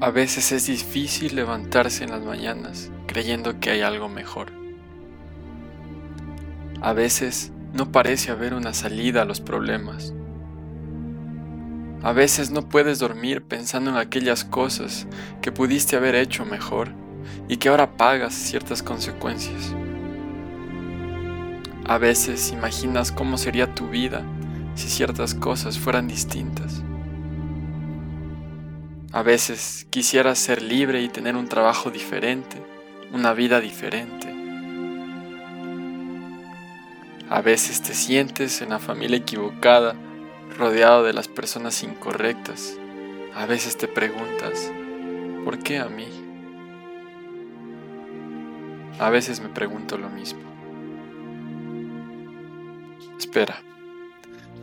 A veces es difícil levantarse en las mañanas creyendo que hay algo mejor. A veces no parece haber una salida a los problemas. A veces no puedes dormir pensando en aquellas cosas que pudiste haber hecho mejor y que ahora pagas ciertas consecuencias. A veces imaginas cómo sería tu vida si ciertas cosas fueran distintas. A veces quisieras ser libre y tener un trabajo diferente, una vida diferente. A veces te sientes en la familia equivocada, rodeado de las personas incorrectas. A veces te preguntas, ¿por qué a mí? A veces me pregunto lo mismo. Espera,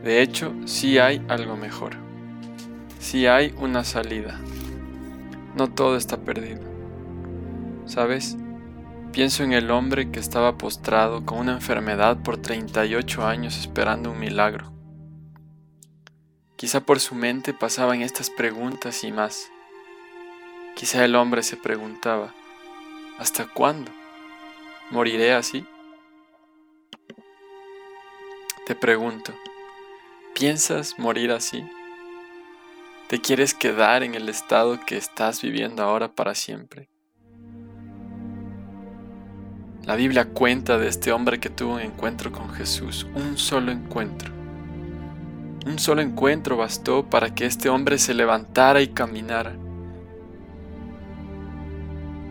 de hecho sí hay algo mejor si hay una salida. No todo está perdido. ¿Sabes? Pienso en el hombre que estaba postrado con una enfermedad por 38 años esperando un milagro. Quizá por su mente pasaban estas preguntas y más. Quizá el hombre se preguntaba, ¿hasta cuándo? ¿Moriré así? Te pregunto, ¿piensas morir así? ¿Te quieres quedar en el estado que estás viviendo ahora para siempre? La Biblia cuenta de este hombre que tuvo un encuentro con Jesús, un solo encuentro. Un solo encuentro bastó para que este hombre se levantara y caminara.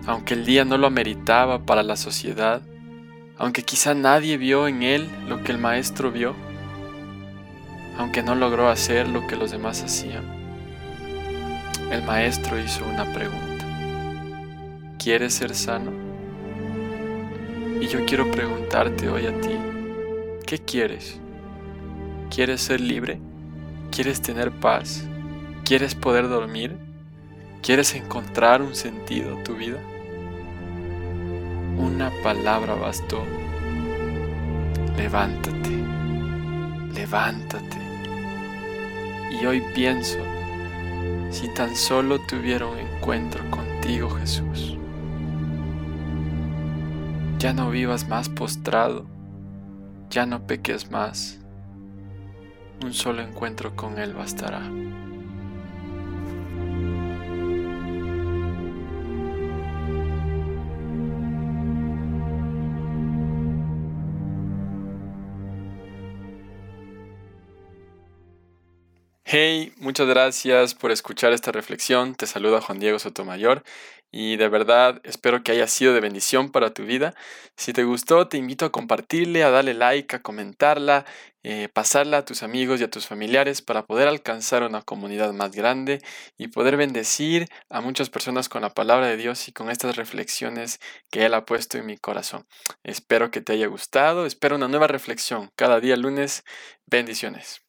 Aunque el día no lo ameritaba para la sociedad, aunque quizá nadie vio en él lo que el maestro vio, aunque no logró hacer lo que los demás hacían el maestro hizo una pregunta. ¿Quieres ser sano? Y yo quiero preguntarte hoy a ti, ¿qué quieres? ¿Quieres ser libre? ¿Quieres tener paz? ¿Quieres poder dormir? ¿Quieres encontrar un sentido a tu vida? Una palabra bastó. Levántate, levántate. Y hoy pienso si tan solo tuviera un encuentro contigo, Jesús. Ya no vivas más postrado, ya no peques más. Un solo encuentro con Él bastará. Hey, muchas gracias por escuchar esta reflexión. Te saluda Juan Diego Sotomayor y de verdad espero que haya sido de bendición para tu vida. Si te gustó, te invito a compartirle, a darle like, a comentarla, eh, pasarla a tus amigos y a tus familiares para poder alcanzar una comunidad más grande y poder bendecir a muchas personas con la palabra de Dios y con estas reflexiones que Él ha puesto en mi corazón. Espero que te haya gustado, espero una nueva reflexión cada día lunes. Bendiciones.